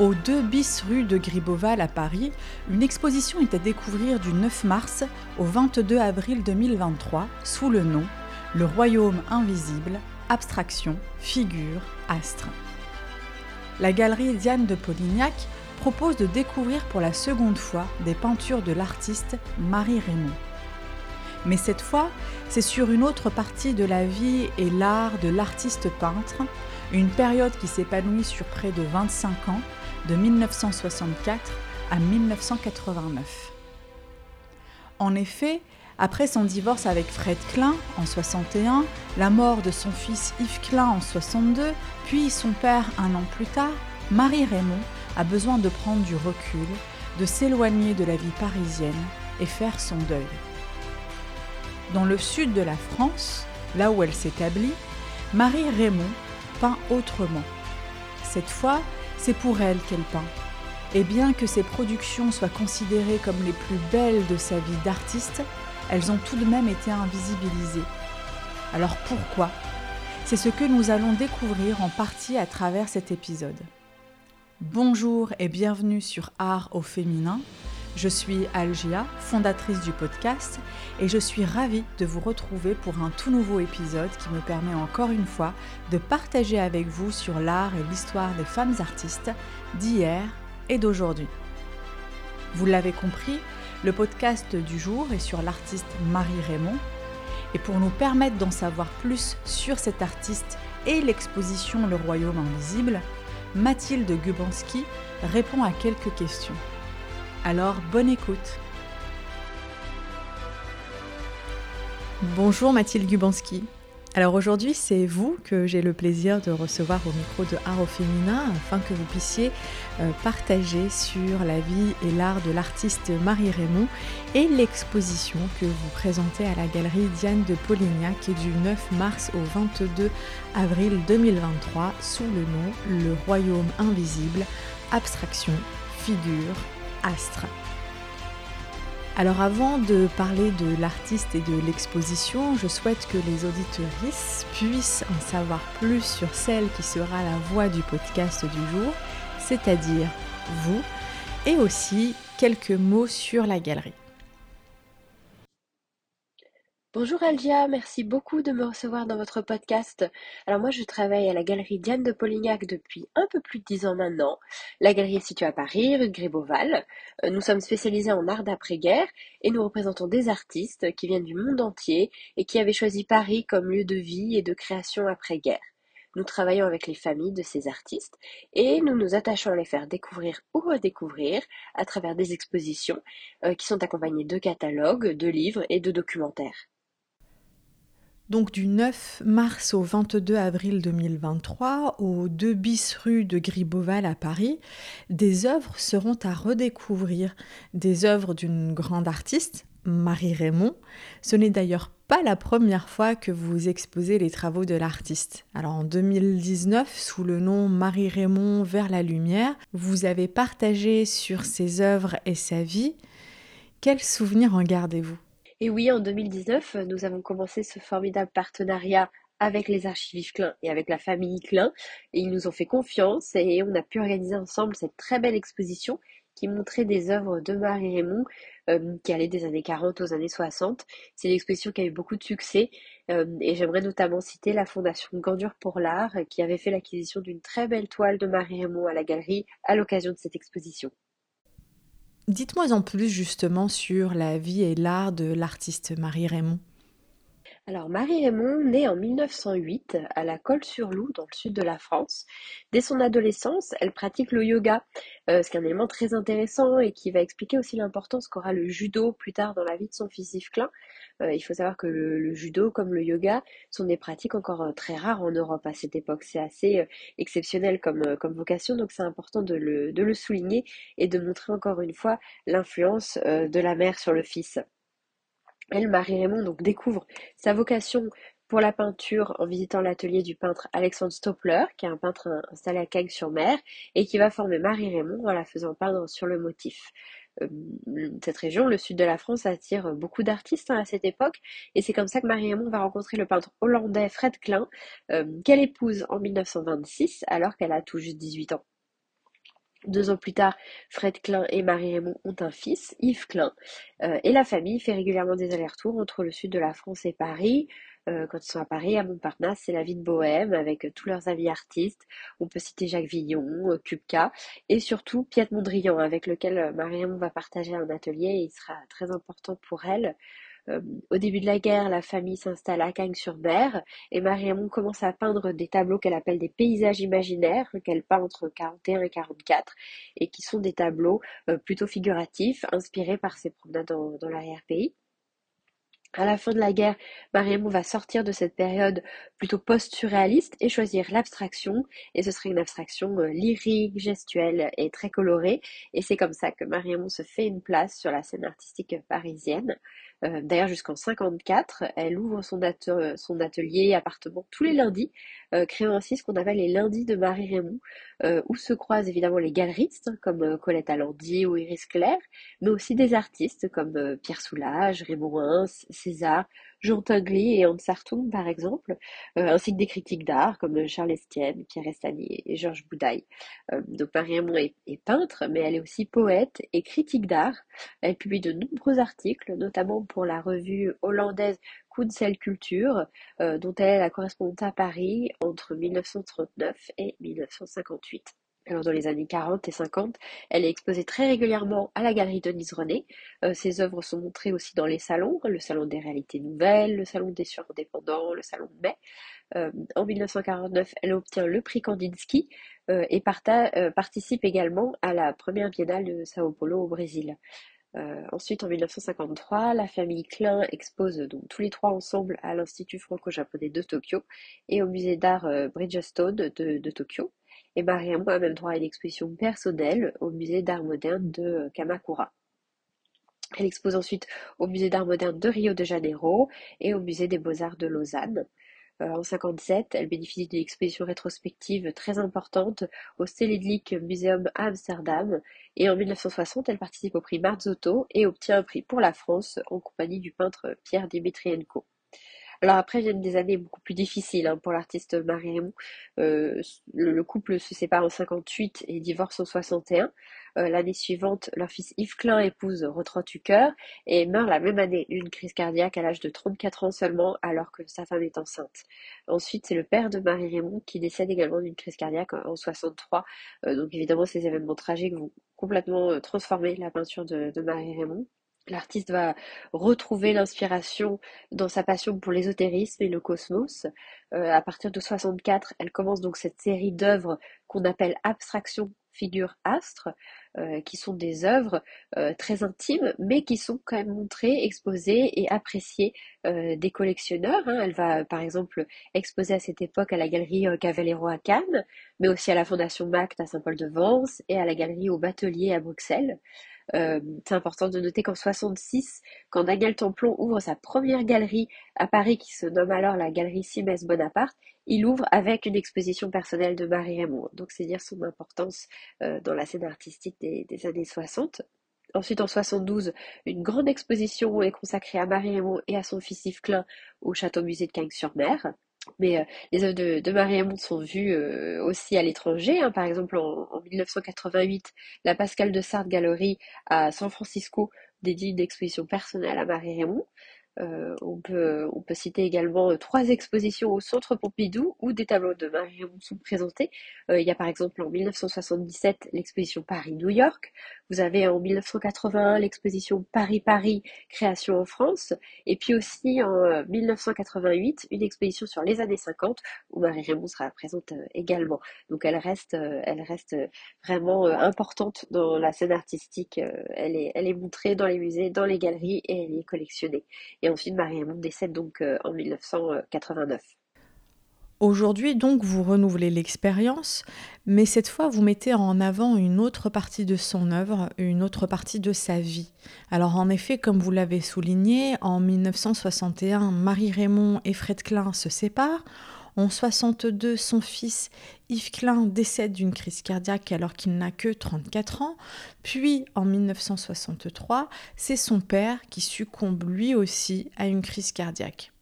Au 2 bis rue de Gribeauval à Paris, une exposition est à découvrir du 9 mars au 22 avril 2023 sous le nom Le Royaume invisible, abstraction, figure, astre. La galerie Diane de Polignac propose de découvrir pour la seconde fois des peintures de l'artiste Marie Raymond. Mais cette fois, c'est sur une autre partie de la vie et l'art de l'artiste peintre, une période qui s'épanouit sur près de 25 ans, de 1964 à 1989. En effet, après son divorce avec Fred Klein en 61, la mort de son fils Yves Klein en 62, puis son père un an plus tard, Marie Raymond a besoin de prendre du recul, de s'éloigner de la vie parisienne et faire son deuil. Dans le sud de la France, là où elle s'établit, Marie Raymond peint autrement. Cette fois, c'est pour elle qu'elle peint. Et bien que ses productions soient considérées comme les plus belles de sa vie d'artiste, elles ont tout de même été invisibilisées. Alors pourquoi? C'est ce que nous allons découvrir en partie à travers cet épisode. Bonjour et bienvenue sur Art au féminin. Je suis Algia, fondatrice du podcast, et je suis ravie de vous retrouver pour un tout nouveau épisode qui me permet encore une fois de partager avec vous sur l'art et l'histoire des femmes artistes d'hier et d'aujourd'hui. Vous l'avez compris, le podcast du jour est sur l'artiste Marie Raymond, et pour nous permettre d'en savoir plus sur cet artiste et l'exposition Le Royaume Invisible, Mathilde Gubanski répond à quelques questions. Alors, bonne écoute. Bonjour Mathilde Gubanski. Alors aujourd'hui, c'est vous que j'ai le plaisir de recevoir au micro de Art au féminin afin que vous puissiez euh, partager sur la vie et l'art de l'artiste Marie Raymond et l'exposition que vous présentez à la galerie Diane de Polignac du 9 mars au 22 avril 2023 sous le nom Le Royaume invisible, abstraction, figure, Alors avant de parler de l'artiste et de l'exposition, je souhaite que les auditeuristes puissent en savoir plus sur celle qui sera la voix du podcast du jour, c'est-à-dire vous, et aussi quelques mots sur la galerie. Bonjour Algia, merci beaucoup de me recevoir dans votre podcast. Alors moi je travaille à la galerie Diane de Polignac depuis un peu plus de dix ans maintenant. La galerie est située à Paris, rue de Grébeauval. Euh, nous sommes spécialisés en art d'après-guerre et nous représentons des artistes qui viennent du monde entier et qui avaient choisi Paris comme lieu de vie et de création après-guerre. Nous travaillons avec les familles de ces artistes et nous nous attachons à les faire découvrir ou redécouvrir à travers des expositions euh, qui sont accompagnées de catalogues, de livres et de documentaires. Donc du 9 mars au 22 avril 2023, au 2 bis rue de Gribeauval à Paris, des œuvres seront à redécouvrir. Des œuvres d'une grande artiste, Marie Raymond. Ce n'est d'ailleurs pas la première fois que vous exposez les travaux de l'artiste. Alors en 2019, sous le nom Marie Raymond vers la lumière, vous avez partagé sur ses œuvres et sa vie. Quels souvenirs en gardez-vous? Et oui, en 2019, nous avons commencé ce formidable partenariat avec les archives Klein et avec la famille Klein. Ils nous ont fait confiance et on a pu organiser ensemble cette très belle exposition qui montrait des œuvres de Marie Raymond euh, qui allaient des années 40 aux années 60. C'est une exposition qui a eu beaucoup de succès euh, et j'aimerais notamment citer la Fondation Gandure pour l'Art qui avait fait l'acquisition d'une très belle toile de Marie Raymond à la galerie à l'occasion de cette exposition. Dites-moi en plus justement sur la vie et l'art de l'artiste Marie Raymond. Alors Marie Raymond, née en 1908 à la Colle-sur-Loup dans le sud de la France. Dès son adolescence, elle pratique le yoga, euh, ce qui est un élément très intéressant et qui va expliquer aussi l'importance qu'aura le judo plus tard dans la vie de son fils Yves Klein. Euh, il faut savoir que le, judo comme le yoga sont des pratiques encore euh, très rares en Europe à cette époque. C'est assez euh, exceptionnel comme, comme vocation, donc c'est important de le, de le souligner et de montrer encore une fois l'influence de la mère sur le fils. Elle, Marie Raymond, donc découvre sa vocation pour la peinture en visitant l'atelier du peintre Alexandre Stopler, qui est un peintre installé à Cagnes-sur-Mer, et qui va former Marie Raymond en la faisant peindre sur le motif. Euh, cette région, le sud de la France, attire beaucoup d'artistes hein, à cette époque, et c'est comme ça que Marie-Aimon va rencontrer le peintre hollandais Fred Klein, euh, qu'elle épouse en 1926, alors qu'elle a tout juste 18 ans. Deux ans plus tard, Fred Klein et Marie Raymond ont un fils, Yves Klein, euh, et la famille fait régulièrement des allers-retours entre le sud de la France et Paris. Euh, quand ils sont à Paris, à Montparnasse, c'est la vie de bohème avec tous leurs amis artistes. On peut citer Jacques Villon, Kupka et surtout Piet Mondrian avec lequel Marie Raymond va partager un atelier et il sera très important pour elle. Euh, au début de la guerre, la famille s'installe à Cagnes-sur-Mer et Marie-Raymond commence à peindre des tableaux qu'elle appelle des paysages imaginaires, qu'elle peint entre 41 et 44, et qui sont des tableaux euh, plutôt figuratifs, inspirés par ses promenades dans, l'arrière-pays. À la fin de la guerre, Marie-Raymond va sortir de cette période plutôt post-surréaliste et choisir l'abstraction, et ce serait une abstraction euh, lyrique, gestuelle et très colorée, et c'est comme ça que Marie-Raymond se fait une place sur la scène artistique parisienne. Euh, d'ailleurs, jusqu'en 54, elle ouvre son, son atelier appartement tous les lundis, euh, créant ainsi ce qu'on appelle les lundis de Marie Raymond, euh, où se croisent évidemment les galeristes hein, comme Colette Alandi ou Iris Claire, mais aussi des artistes comme Pierre Soulages, Raymond César, Jean Tinguely et Hans Sartung, par exemple, euh, ainsi que des critiques d'art comme Charles Estienne, Pierre Estany et Georges Boudaille. Euh, donc Marie est, est, peintre, mais elle est aussi poète et critique d'art. Elle publie de nombreux articles, notamment pour la revue hollandaise Kunstel Culture, euh, dont elle est la correspondante à Paris entre 1939 et 1958. Alors dans les années 40 et 50, elle est exposée très régulièrement à la galerie Denise René. Euh, ses œuvres sont montrées aussi dans les salons, le salon des réalités nouvelles, le salon des surindépendants, le salon de mai. Euh, en 1949, elle obtient le prix Kandinsky euh, et participe également à la première biennale de Sao Paulo au Brésil. ensuite, en 1953, la famille Klein expose donc tous les trois ensemble à l'Institut franco-japonais de Tokyo et au musée d'art Bridgestone de Tokyo et Mariamou a même droit à une exposition personnelle au musée d'art moderne de Kamakura. Elle expose ensuite au musée d'art moderne de Rio de Janeiro et au musée des beaux-arts de Lausanne. Euh, en 1957, elle bénéficie d'une exposition rétrospective très importante au Stedelijk Museum à Amsterdam. Et en 1960, elle participe au prix Marzotto et obtient un prix pour la France en compagnie du peintre Pierre Dimitrienko. Alors après viennent des années beaucoup plus difficiles hein, pour l'artiste Marie Raymond. Euh, le, couple se sépare en 58 et divorce en 61. Euh, l'année suivante, leur fils Yves Klein épouse Rotran Tucker et meurt la même année d'une crise cardiaque à l'âge de 34 ans seulement alors que sa femme est enceinte. Ensuite, c'est le père de Marie Raymond qui décède également d'une crise cardiaque en 63. Euh, donc évidemment, ces événements tragiques vont complètement transformer la peinture de Marie Raymond. L'artiste va retrouver l'inspiration dans sa passion pour l'ésotérisme et le cosmos. Euh, à partir de 64, elle commence donc cette série d'œuvres qu'on appelle abstraction figure astre, euh, qui sont des œuvres euh, très intimes, mais qui sont quand même montrées, exposées et appréciées des collectionneurs. Hein. Elle va par exemple exposer à cette époque à la galerie Cavallero à Cannes, mais aussi à la Fondation Mact à Saint-Paul-de-Vence et à la galerie au Batelier à Bruxelles. Euh, c'est important de noter qu'en 66, quand Daniel Templon ouvre sa première galerie à Paris, qui se nomme alors la galerie Simès Bonaparte, il ouvre avec une exposition personnelle de Marie Raymond. Donc c'est dire son importance euh, dans la scène artistique des, années 60. Ensuite, en 72, une grande exposition est consacrée à Marie Raymond et à son fils Yves Klein au Château Musée de Cagnes-sur-Mer. Mais euh, les œuvres de, de Marie-Aimond sont vues euh, aussi à l'étranger. Hein. Par exemple, en, en, 1988, la Pascal de Sartre Gallery à San Francisco dédie une exposition personnelle à Marie-Raymond. Euh, on, peut, on peut citer également euh, trois expositions au Centre Pompidou où des tableaux de Marie sont présentés. Euh, il y a par exemple en 1977 l'exposition Paris-New York. Vous avez en 1981 l'exposition Paris-Paris, création en France. Et puis aussi en 1988 une exposition sur les années 50 où Marie Raymond sera présente également. Donc elle reste, vraiment importante dans la scène artistique. Elle est montrée dans les musées, dans les galeries et elle est collectionnée. Et ensuite, Marie-Aimond décède donc euh, en 1989. Aujourd'hui, donc, vous renouvelez l'expérience, mais cette fois, vous mettez en avant une autre partie de son œuvre, une autre partie de sa vie. Alors, en effet, comme vous l'avez souligné, en 1961, Marie-Raymond et Fred Klein se séparent. En 62, son fils Yves Klein décède d'une crise cardiaque alors qu'il n'a que 34 ans. Puis en 1963, c'est son père qui succombe lui aussi à une crise cardiaque.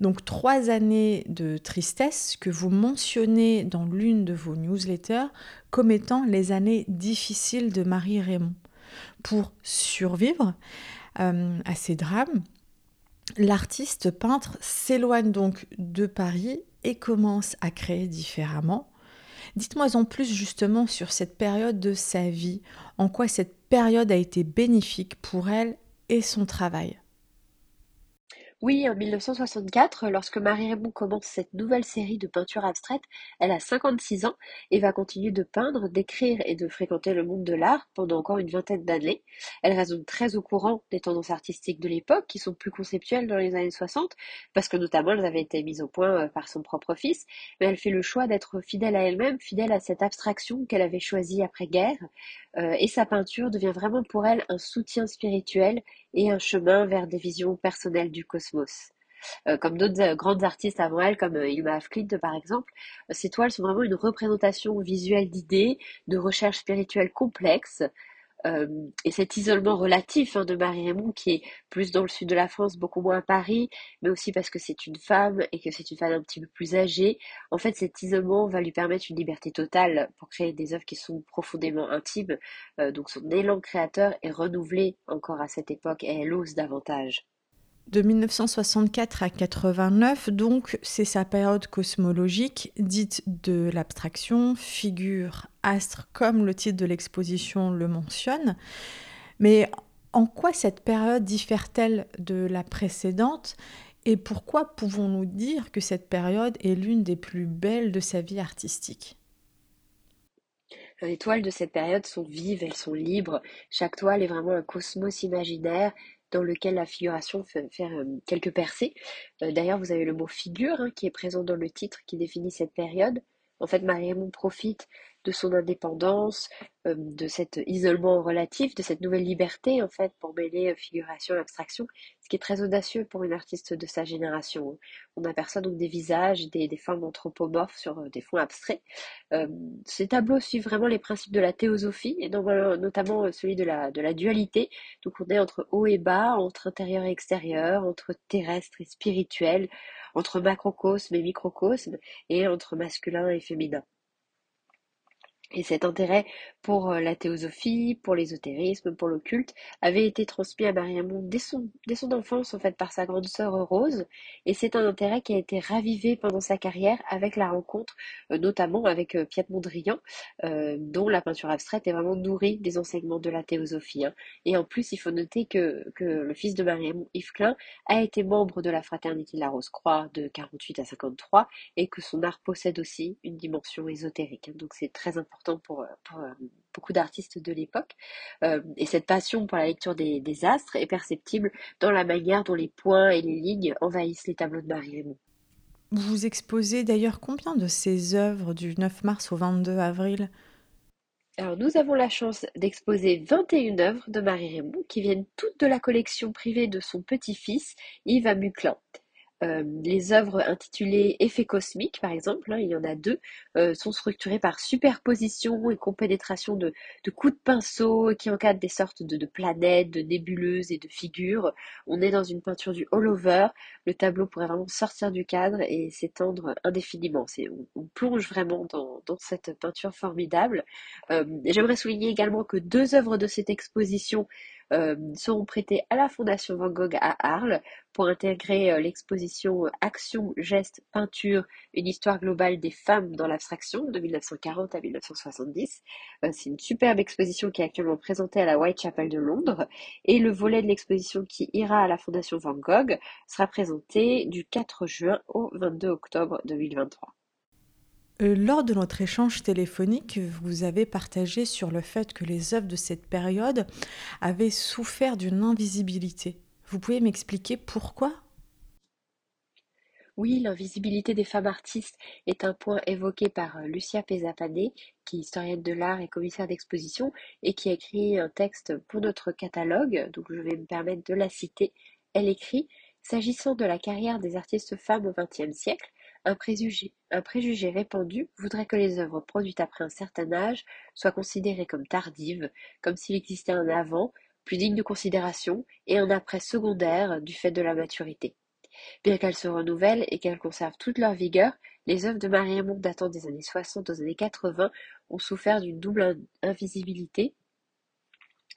Donc trois années de tristesse que vous mentionnez dans l'une de vos newsletters comme étant les années difficiles de Marie Raymond. Pour survivre euh, à ces drames, l'artiste peintre s'éloigne donc de Paris et commence à créer différemment. Dites-moi en plus justement sur cette période de sa vie, en quoi cette période a été bénéfique pour elle et son travail. Oui, en 1964, lorsque Marie Raymond commence cette nouvelle série de peintures abstraites, elle a 56 ans et va continuer de peindre, d'écrire et de fréquenter le monde de l'art pendant encore une vingtaine d'années. Elle reste très au courant des tendances artistiques de l'époque, qui sont plus conceptuelles dans les années 60, parce que notamment elles avaient été mises au point euh, par son propre fils, mais elle fait le choix d'être fidèle à elle-même, fidèle à cette abstraction qu'elle avait choisie après-guerre, euh, et sa peinture devient vraiment pour elle un soutien spirituel et un chemin vers des visions personnelles du cosmos. Euh, comme d'autres euh, grandes artistes avant elle, comme Ilma Afklint par exemple, ces toiles sont vraiment une représentation visuelle d'idées, de recherches spirituelles complexes, euh, et cet isolement relatif hein, de Marie Raymond, qui est plus dans le sud de la France, beaucoup moins à Paris, mais aussi parce que c'est une femme et que c'est une femme un petit peu plus âgée, en fait cet isolement va lui permettre une liberté totale pour créer des œuvres qui sont profondément intimes. Euh, donc son élan créateur est renouvelé encore à cette époque et elle ose davantage. De 1964 à 89, donc, c'est sa période cosmologique, dite de l'abstraction, figure, astre, comme le titre de l'exposition le mentionne. Mais en quoi cette période diffère-t-elle de la précédente? Et pourquoi pouvons-nous dire que cette période est l'une des plus belles de sa vie artistique? Les toiles de cette période sont vives, elles sont libres. Chaque toile est vraiment un cosmos imaginaire dans lequel la figuration fait faire euh, quelques percées. Euh, d'ailleurs, vous avez le mot figure hein, qui est présent dans le titre qui définit cette période. En fait, Marie-Raymond profite de son indépendance, euh, de cet isolement relatif, de cette nouvelle liberté en fait pour mêler figuration et abstraction, ce qui est très audacieux pour une artiste de sa génération. On aperçoit donc des visages, des, formes anthropomorphes sur des fonds abstraits. ces tableaux suivent vraiment les principes de la théosophie et notamment celui de la, de la dualité. Donc on est entre haut et bas, entre intérieur et extérieur, entre terrestre et spirituel, entre macrocosme et microcosme, et entre masculin et féminin. Et cet intérêt pour euh, la théosophie, pour l'ésotérisme, pour l'occulte, avait été transmis à Mariamon dès son, dès son enfance, en fait, par sa grande sœur Rose. Et c'est un intérêt qui a été ravivé pendant sa carrière avec la rencontre, euh, notamment avec euh, Piet Mondrian, dont la peinture abstraite est vraiment nourrie des enseignements de la théosophie. Hein. Et en plus, il faut noter que, que le fils de Mariamon, Yves Klein, a été membre de la Fraternité de la Rose-Croix de 48 à 53 et que son art possède aussi une dimension ésotérique. Hein. Donc c'est très important pour, euh, euh, beaucoup d'artistes de l'époque. Euh, et cette passion pour la lecture des, astres est perceptible dans la manière dont les points et les lignes envahissent les tableaux de Marie Raymond. Vous exposez d'ailleurs combien de ces œuvres du 9 mars au 22 avril? Alors nous avons la chance d'exposer 21 œuvres de Marie Raymond qui viennent toutes de la collection privée de son petit-fils Yves Amuclin. Les œuvres intitulées Effets cosmiques, par exemple, hein, il y en a deux, euh, sont structurées par superposition et compénétration de, coups de pinceau qui encadrent des sortes de, de, planètes, de nébuleuses et de figures. On est dans une peinture du all-over. Le tableau pourrait vraiment sortir du cadre et s'étendre indéfiniment. On, on, plonge vraiment dans, dans cette peinture formidable. Euh, J'aimerais souligner également que deux œuvres de cette exposition euh, seront prêtés à la Fondation Van Gogh à Arles pour intégrer euh, l'exposition Action, Geste, Peinture, une histoire globale des femmes dans l'abstraction de 1940 à 1970. Euh, c'est une superbe exposition qui est actuellement présentée à la Whitechapel de Londres et le volet de l'exposition qui ira à la Fondation Van Gogh sera présenté du 4 juin au 22 octobre 2023. Euh, lors de notre échange téléphonique, vous avez partagé sur le fait que les œuvres de cette période avaient souffert d'une invisibilité. Vous pouvez m'expliquer pourquoi? Oui, l'invisibilité des femmes artistes est un point évoqué par euh, Lucia Pesapané, qui est historienne de l'art et commissaire d'exposition, et qui a écrit un texte pour notre catalogue, donc je vais me permettre de la citer. Elle écrit S'agissant de la carrière des artistes femmes au XXe siècle, un préjugé, répandu voudrait que les œuvres produites après un certain âge soient considérées comme tardives, comme s'il existait un avant, plus digne de considération, et un après secondaire du fait de la maturité. Bien qu'elles se renouvellent et qu'elles conservent toute leur vigueur, les œuvres de Marie datant des années 60 aux années 80 ont souffert d'une double invisibilité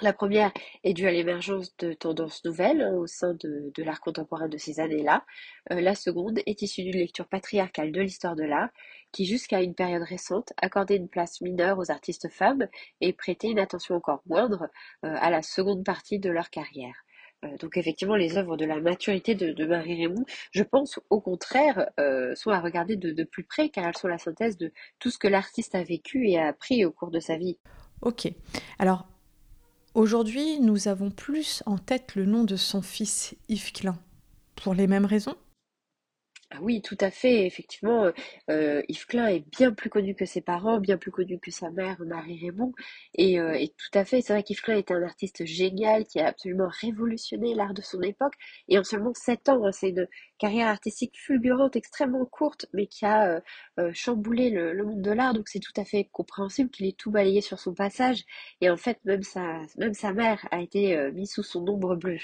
la première est due à l'émergence de tendances nouvelles hein, au sein de, l'art contemporain de ces années-là. Euh, la seconde est issue d'une lecture patriarcale de l'histoire de l'art qui, jusqu'à une période récente, accordait une place mineure aux artistes femmes et prêtait une attention encore moindre euh, à la seconde partie de leur carrière. Euh, donc effectivement, les œuvres de la maturité de, Marie Raymond, je pense au contraire, sont à regarder de, de plus près car elles sont la synthèse de tout ce que l'artiste a vécu et a appris au cours de sa vie. Ok. Alors, Aujourd'hui, nous avons plus en tête le nom de son fils Yves Klein. Pour les mêmes raisons ah oui, tout à fait. Effectivement, euh, Yves Klein est bien plus connu que ses parents, bien plus connu que sa mère, Marie Raymond. Et, euh, tout à fait, c'est vrai qu'Yves Klein était un artiste génial qui a absolument révolutionné l'art de son époque. Et en seulement sept ans, hein, c'est une carrière artistique fulgurante, extrêmement courte, mais qui a euh, chamboulé le, monde de l'art. Donc c'est tout à fait compréhensible qu'il ait tout balayé sur son passage. Et en fait, sa, même sa mère a été mise sous son ombre bleue.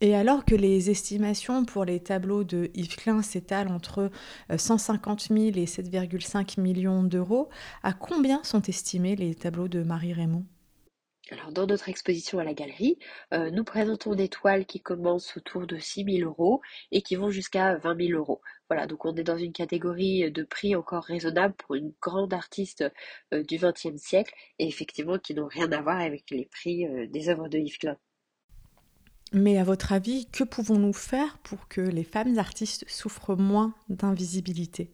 Et alors que les estimations pour les tableaux de Yves Klein s'étalent entre 150 000 et 7,5 millions d'euros, à combien sont estimés les tableaux de Marie Raymond? Alors, dans notre exposition à la galerie, euh, nous présentons des toiles qui commencent autour de 6 000 euros et qui vont jusqu'à 20 000 euros. Voilà, donc on est dans une catégorie de prix encore raisonnable pour une grande artiste euh, du XXe siècle et effectivement qui n'ont rien à voir avec les prix euh, des œuvres de Yves Klein. Mais à votre avis, que pouvons-nous faire pour que les femmes artistes souffrent moins d'invisibilité?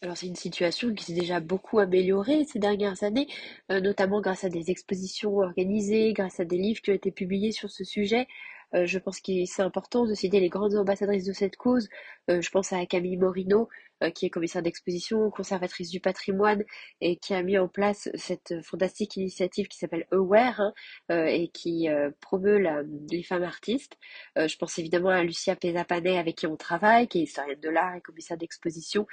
Alors c'est une situation qui s'est déjà beaucoup améliorée ces dernières années, euh, notamment grâce à des expositions organisées, grâce à des livres qui ont été publiés sur ce sujet. Euh, je pense que c'est important de citer les grandes ambassadrices de cette cause. Euh, je pense à Camille Morino, euh, qui est commissaire d'exposition, conservatrice du patrimoine, et qui a mis en place cette fantastique initiative qui s'appelle Aware, hein, et qui promeut les femmes artistes. je pense évidemment à Lucia Pesapanet, avec qui on travaille, qui est historienne de l'art et commissaire d'exposition,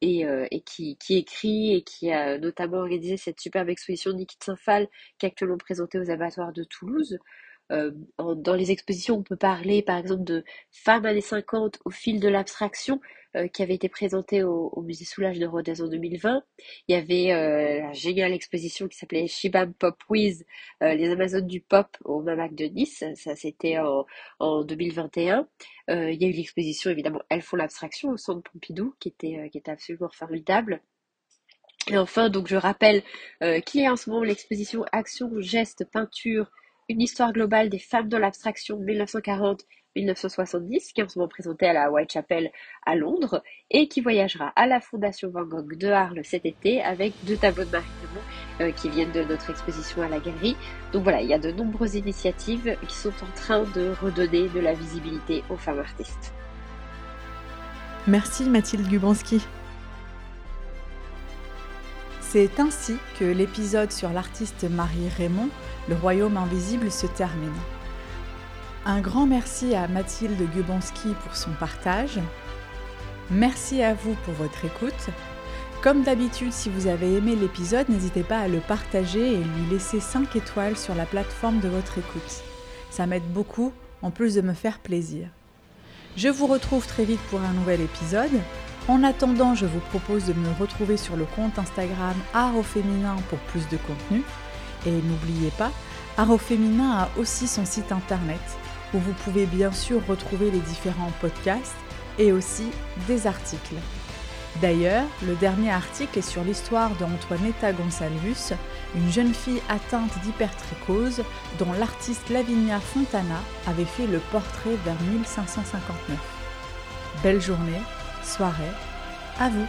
et, qui, écrit et qui a notamment organisé cette superbe exposition Nikit Saint-Phal, qui est actuellement présentée aux abattoirs de Toulouse. Euh, dans les expositions, on peut parler par exemple de Femmes années 50 au fil de l'abstraction euh, qui avait été présentée au, musée Soulage de Rodez en 2020. Il y avait euh, la géniale exposition qui s'appelait Shibam Pop Wiz, les Amazones du pop au Mamac de Nice. Ça, c'était en, en 2021. il y a eu l'exposition évidemment Elles font l'abstraction au centre Pompidou qui était, qui était absolument formidable. Et enfin, donc je rappelle qu'il y a en ce moment l'exposition Action, Geste, Peinture, une histoire globale des femmes de l'abstraction 1940-1970, qui est en ce moment présentée à la Whitechapel à Londres, et qui voyagera à la Fondation Van Gogh de Arles cet été avec deux tableaux de Marie euh, qui viennent de notre exposition à la galerie. Donc voilà, il y a de nombreuses initiatives qui sont en train de redonner de la visibilité aux femmes artistes. Merci Mathilde Gubanski. C'est ainsi que l'épisode sur l'artiste Marie Raymond, Le Royaume invisible, se termine. Un grand merci à Mathilde Gubanski pour son partage. Merci à vous pour votre écoute. Comme d'habitude, si vous avez aimé l'épisode, n'hésitez pas à le partager et lui laisser 5 étoiles sur la plateforme de votre écoute. Ça m'aide beaucoup, en plus de me faire plaisir. Je vous retrouve très vite pour un nouvel épisode. En attendant, je vous propose de me retrouver sur le compte Instagram Art au féminin pour plus de contenu. Et n'oubliez pas, Art au féminin a aussi son site internet où vous pouvez bien sûr retrouver les différents podcasts et aussi des articles. D'ailleurs, le dernier article est sur l'histoire d'Antoinetta Gonsalvus, une jeune fille atteinte d'hypertrichose dont l'artiste Lavinia Fontana avait fait le portrait vers 1559. Belle journée soirée. À vous